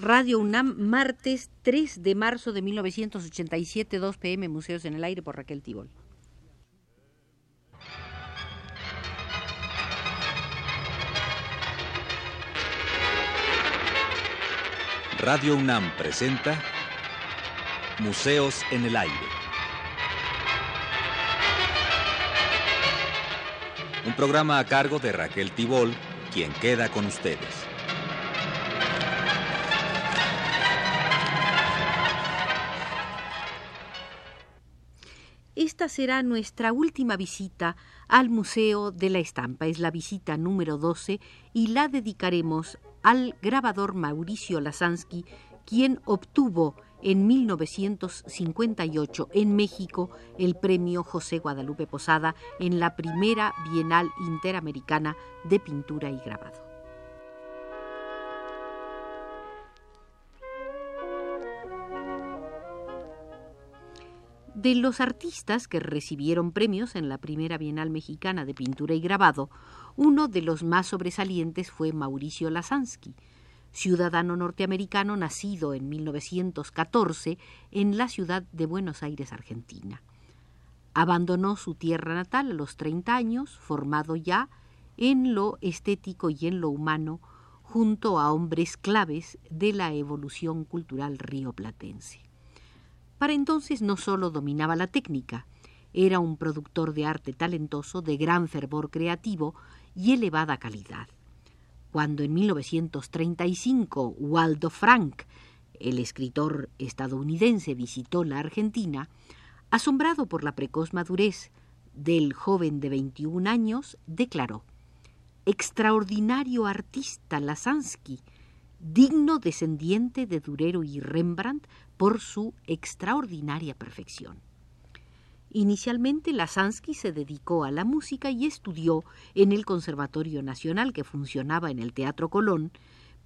Radio UNAM, martes 3 de marzo de 1987, 2 pm, Museos en el Aire por Raquel Tibol. Radio UNAM presenta Museos en el Aire. Un programa a cargo de Raquel Tibol, quien queda con ustedes. Será nuestra última visita al Museo de la Estampa. Es la visita número 12 y la dedicaremos al grabador Mauricio Lasansky, quien obtuvo en 1958 en México el premio José Guadalupe Posada en la primera Bienal Interamericana de Pintura y Grabado. De los artistas que recibieron premios en la primera Bienal Mexicana de Pintura y Grabado, uno de los más sobresalientes fue Mauricio Lasansky, ciudadano norteamericano nacido en 1914 en la ciudad de Buenos Aires, Argentina. Abandonó su tierra natal a los 30 años, formado ya en lo estético y en lo humano, junto a hombres claves de la evolución cultural rioplatense. Para entonces no solo dominaba la técnica, era un productor de arte talentoso, de gran fervor creativo y elevada calidad. Cuando en 1935 Waldo Frank, el escritor estadounidense, visitó la Argentina, asombrado por la precoz madurez del joven de 21 años, declaró Extraordinario artista Lasansky, digno descendiente de Durero y Rembrandt por su extraordinaria perfección. Inicialmente Lasansky se dedicó a la música y estudió en el Conservatorio Nacional que funcionaba en el Teatro Colón,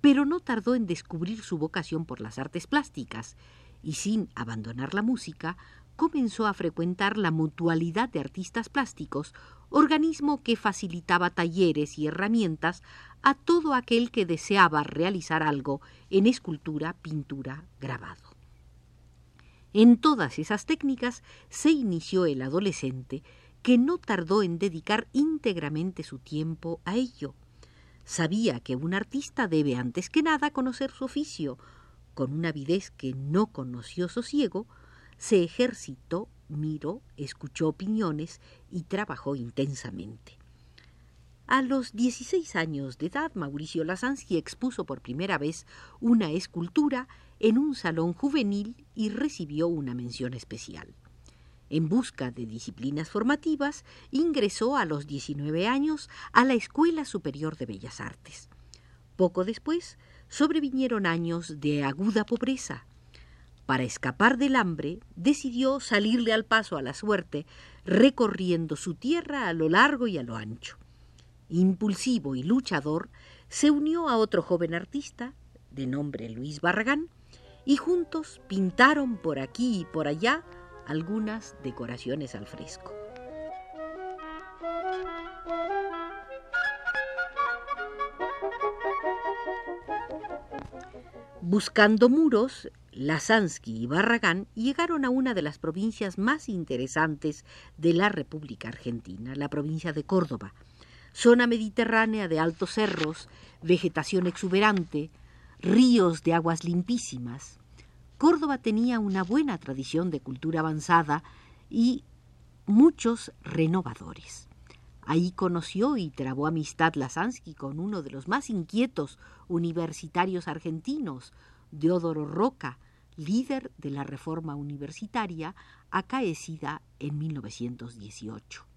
pero no tardó en descubrir su vocación por las artes plásticas y sin abandonar la música comenzó a frecuentar la Mutualidad de Artistas Plásticos, organismo que facilitaba talleres y herramientas a todo aquel que deseaba realizar algo en escultura, pintura, grabado. En todas esas técnicas se inició el adolescente, que no tardó en dedicar íntegramente su tiempo a ello. Sabía que un artista debe antes que nada conocer su oficio. Con una avidez que no conoció sosiego, se ejercitó, miró, escuchó opiniones y trabajó intensamente. A los 16 años de edad, Mauricio Lasansky expuso por primera vez una escultura en un salón juvenil y recibió una mención especial. En busca de disciplinas formativas, ingresó a los 19 años a la Escuela Superior de Bellas Artes. Poco después sobrevinieron años de aguda pobreza. Para escapar del hambre, decidió salirle al paso a la suerte, recorriendo su tierra a lo largo y a lo ancho. Impulsivo y luchador, se unió a otro joven artista, de nombre Luis Barragán, y juntos pintaron por aquí y por allá algunas decoraciones al fresco. Buscando muros, Lasansky y Barragán llegaron a una de las provincias más interesantes de la República Argentina, la provincia de Córdoba, zona mediterránea de altos cerros, vegetación exuberante, ríos de aguas limpísimas. Córdoba tenía una buena tradición de cultura avanzada y muchos renovadores. Ahí conoció y trabó amistad Lasansky con uno de los más inquietos universitarios argentinos, Deodoro Roca, líder de la reforma universitaria acaecida en 1918.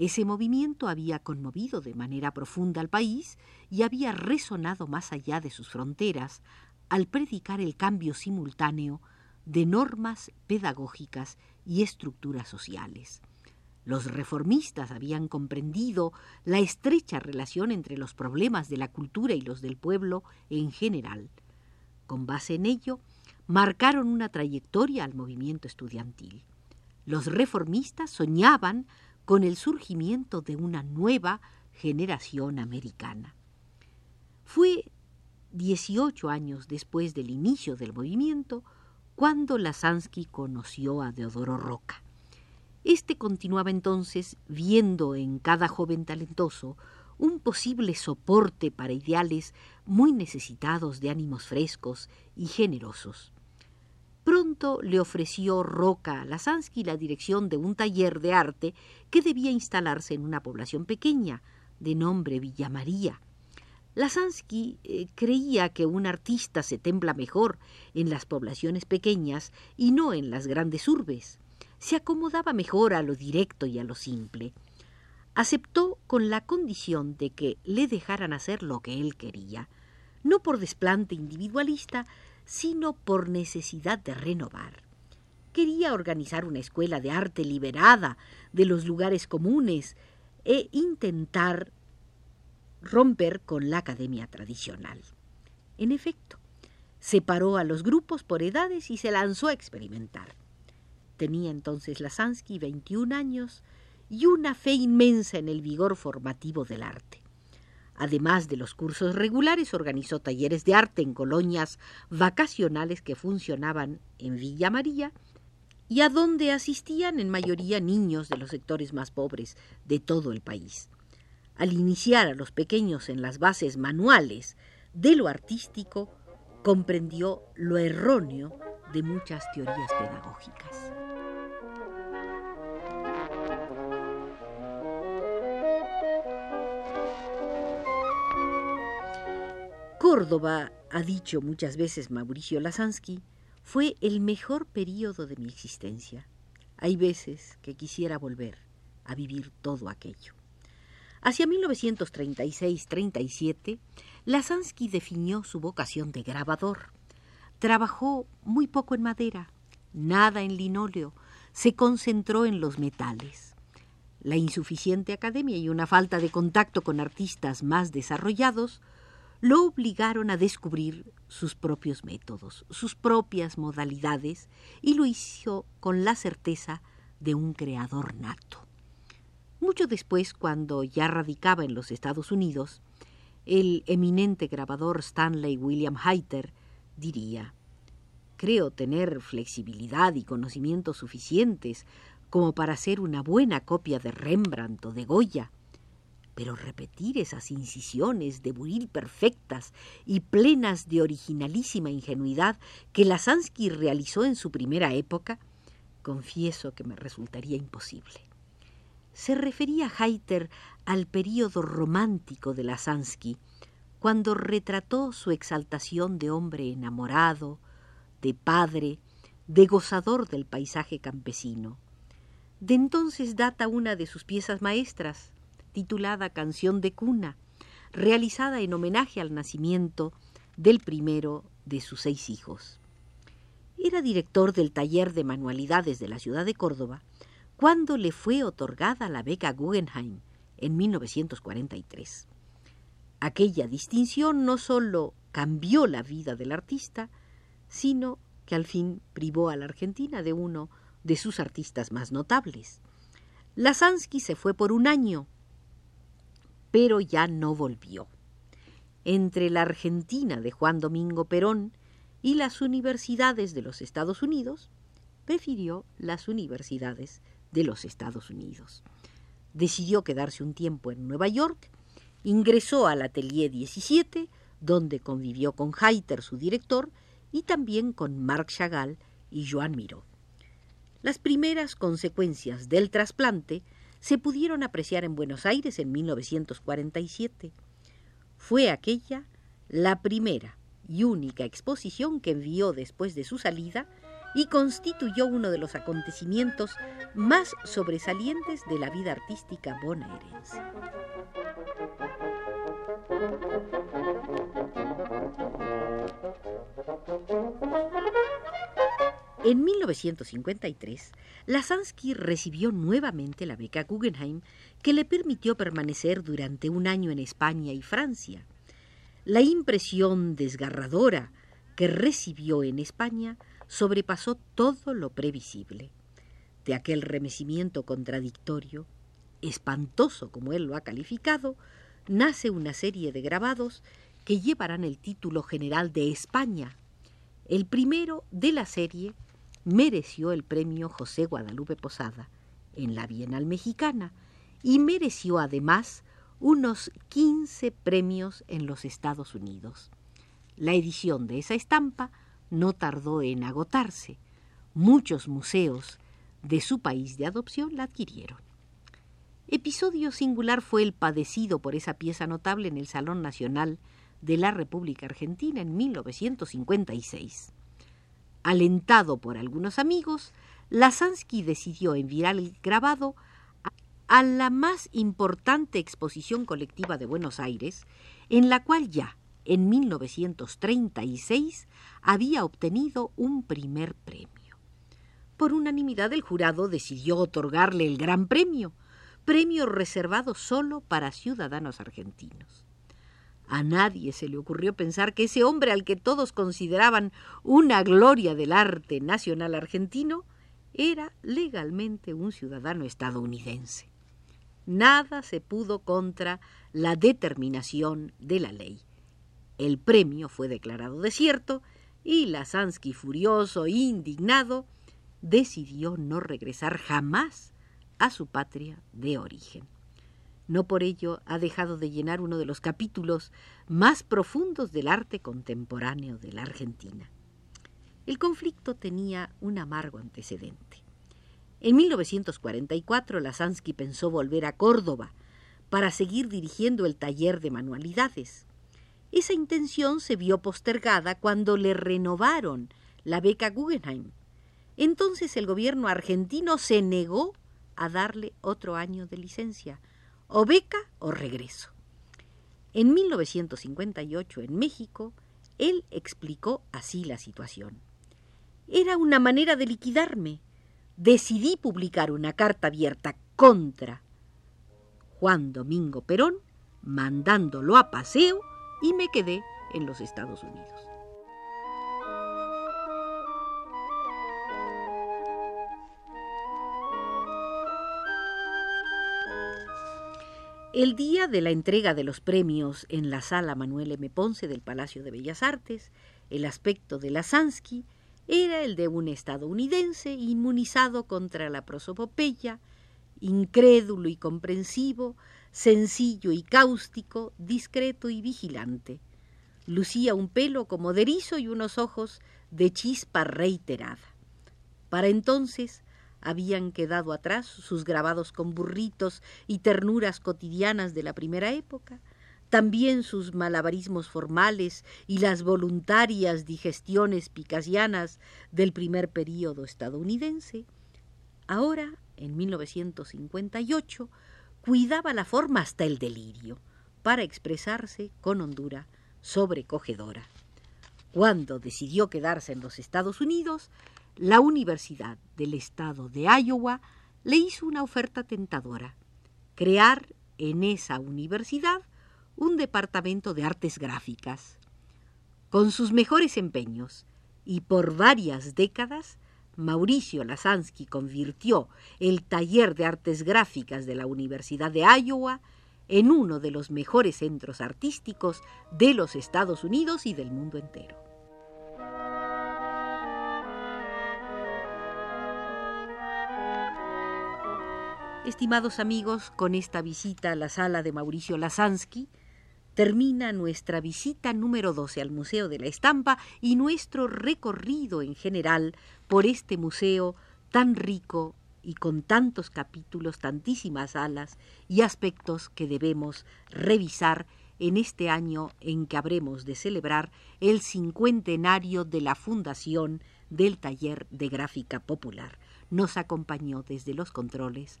Ese movimiento había conmovido de manera profunda al país y había resonado más allá de sus fronteras al predicar el cambio simultáneo de normas pedagógicas y estructuras sociales. Los reformistas habían comprendido la estrecha relación entre los problemas de la cultura y los del pueblo en general. Con base en ello, marcaron una trayectoria al movimiento estudiantil. Los reformistas soñaban con el surgimiento de una nueva generación americana. Fue 18 años después del inicio del movimiento, cuando Lasansky conoció a Deodoro Roca. Este continuaba entonces viendo en cada joven talentoso un posible soporte para ideales muy necesitados de ánimos frescos y generosos. Pronto le ofreció Roca a Lasansky la dirección de un taller de arte que debía instalarse en una población pequeña, de nombre Villa María. Lasansky eh, creía que un artista se templa mejor en las poblaciones pequeñas y no en las grandes urbes. Se acomodaba mejor a lo directo y a lo simple aceptó con la condición de que le dejaran hacer lo que él quería, no por desplante individualista, sino por necesidad de renovar. Quería organizar una escuela de arte liberada de los lugares comunes e intentar romper con la academia tradicional. En efecto, separó a los grupos por edades y se lanzó a experimentar. Tenía entonces Lasansky 21 años, y una fe inmensa en el vigor formativo del arte. Además de los cursos regulares, organizó talleres de arte en colonias vacacionales que funcionaban en Villa María y a donde asistían en mayoría niños de los sectores más pobres de todo el país. Al iniciar a los pequeños en las bases manuales de lo artístico, comprendió lo erróneo de muchas teorías pedagógicas. Córdoba, ha dicho muchas veces Mauricio Lasansky, fue el mejor período de mi existencia. Hay veces que quisiera volver a vivir todo aquello. Hacia 1936-37, Lasansky definió su vocación de grabador. Trabajó muy poco en madera, nada en linóleo, se concentró en los metales. La insuficiente academia y una falta de contacto con artistas más desarrollados lo obligaron a descubrir sus propios métodos, sus propias modalidades, y lo hizo con la certeza de un creador nato. Mucho después, cuando ya radicaba en los Estados Unidos, el eminente grabador Stanley William Hayter diría, Creo tener flexibilidad y conocimientos suficientes como para hacer una buena copia de Rembrandt o de Goya, pero repetir esas incisiones de buril perfectas y plenas de originalísima ingenuidad que Lasansky realizó en su primera época, confieso que me resultaría imposible. Se refería Heiter al período romántico de Lasansky, cuando retrató su exaltación de hombre enamorado, de padre, de gozador del paisaje campesino. De entonces data una de sus piezas maestras, titulada Canción de Cuna, realizada en homenaje al nacimiento del primero de sus seis hijos. Era director del taller de manualidades de la ciudad de Córdoba cuando le fue otorgada la beca Guggenheim en 1943. Aquella distinción no sólo cambió la vida del artista, sino que al fin privó a la Argentina de uno de sus artistas más notables. Lasansky se fue por un año pero ya no volvió. Entre la Argentina de Juan Domingo Perón y las universidades de los Estados Unidos, prefirió las universidades de los Estados Unidos. Decidió quedarse un tiempo en Nueva York, ingresó al Atelier 17, donde convivió con Heiter, su director, y también con Marc Chagall y Joan Miró. Las primeras consecuencias del trasplante se pudieron apreciar en Buenos Aires en 1947. Fue aquella la primera y única exposición que envió después de su salida y constituyó uno de los acontecimientos más sobresalientes de la vida artística bonaerense. En 1953, Lasansky recibió nuevamente la beca Guggenheim que le permitió permanecer durante un año en España y Francia. La impresión desgarradora que recibió en España sobrepasó todo lo previsible. De aquel remecimiento contradictorio, espantoso como él lo ha calificado, nace una serie de grabados que llevarán el título general de España. El primero de la serie mereció el premio José Guadalupe Posada en la Bienal Mexicana y mereció además unos 15 premios en los Estados Unidos. La edición de esa estampa no tardó en agotarse. Muchos museos de su país de adopción la adquirieron. Episodio singular fue el padecido por esa pieza notable en el Salón Nacional de la República Argentina en 1956. Alentado por algunos amigos, Lasansky decidió enviar el grabado a la más importante exposición colectiva de Buenos Aires, en la cual ya en 1936 había obtenido un primer premio. Por unanimidad el jurado decidió otorgarle el gran premio, premio reservado solo para ciudadanos argentinos. A nadie se le ocurrió pensar que ese hombre al que todos consideraban una gloria del arte nacional argentino era legalmente un ciudadano estadounidense nada se pudo contra la determinación de la ley. El premio fue declarado desierto y Lasansky, furioso e indignado, decidió no regresar jamás a su patria de origen. No por ello ha dejado de llenar uno de los capítulos más profundos del arte contemporáneo de la Argentina. El conflicto tenía un amargo antecedente. En 1944, Lasansky pensó volver a Córdoba para seguir dirigiendo el taller de manualidades. Esa intención se vio postergada cuando le renovaron la beca Guggenheim. Entonces el gobierno argentino se negó a darle otro año de licencia, o beca o regreso. En 1958, en México, él explicó así la situación. Era una manera de liquidarme, decidí publicar una carta abierta contra Juan Domingo Perón, mandándolo a paseo y me quedé en los Estados Unidos. El día de la entrega de los premios en la sala Manuel M. Ponce del Palacio de Bellas Artes, el aspecto de la Sansky era el de un estadounidense inmunizado contra la prosopopeya, incrédulo y comprensivo, sencillo y cáustico, discreto y vigilante. Lucía un pelo como de y unos ojos de chispa reiterada. Para entonces habían quedado atrás sus grabados con burritos y ternuras cotidianas de la primera época, también sus malabarismos formales y las voluntarias digestiones picasianas del primer período estadounidense, ahora, en 1958, cuidaba la forma hasta el delirio, para expresarse con hondura sobrecogedora. Cuando decidió quedarse en los Estados Unidos, la Universidad del Estado de Iowa le hizo una oferta tentadora, crear en esa universidad un departamento de artes gráficas. Con sus mejores empeños y por varias décadas, Mauricio Lasansky convirtió el taller de artes gráficas de la Universidad de Iowa en uno de los mejores centros artísticos de los Estados Unidos y del mundo entero. Estimados amigos, con esta visita a la sala de Mauricio Lasansky, termina nuestra visita número 12 al Museo de la Estampa y nuestro recorrido en general por este museo tan rico y con tantos capítulos, tantísimas alas y aspectos que debemos revisar en este año en que habremos de celebrar el cincuentenario de la fundación del Taller de Gráfica Popular. Nos acompañó desde los controles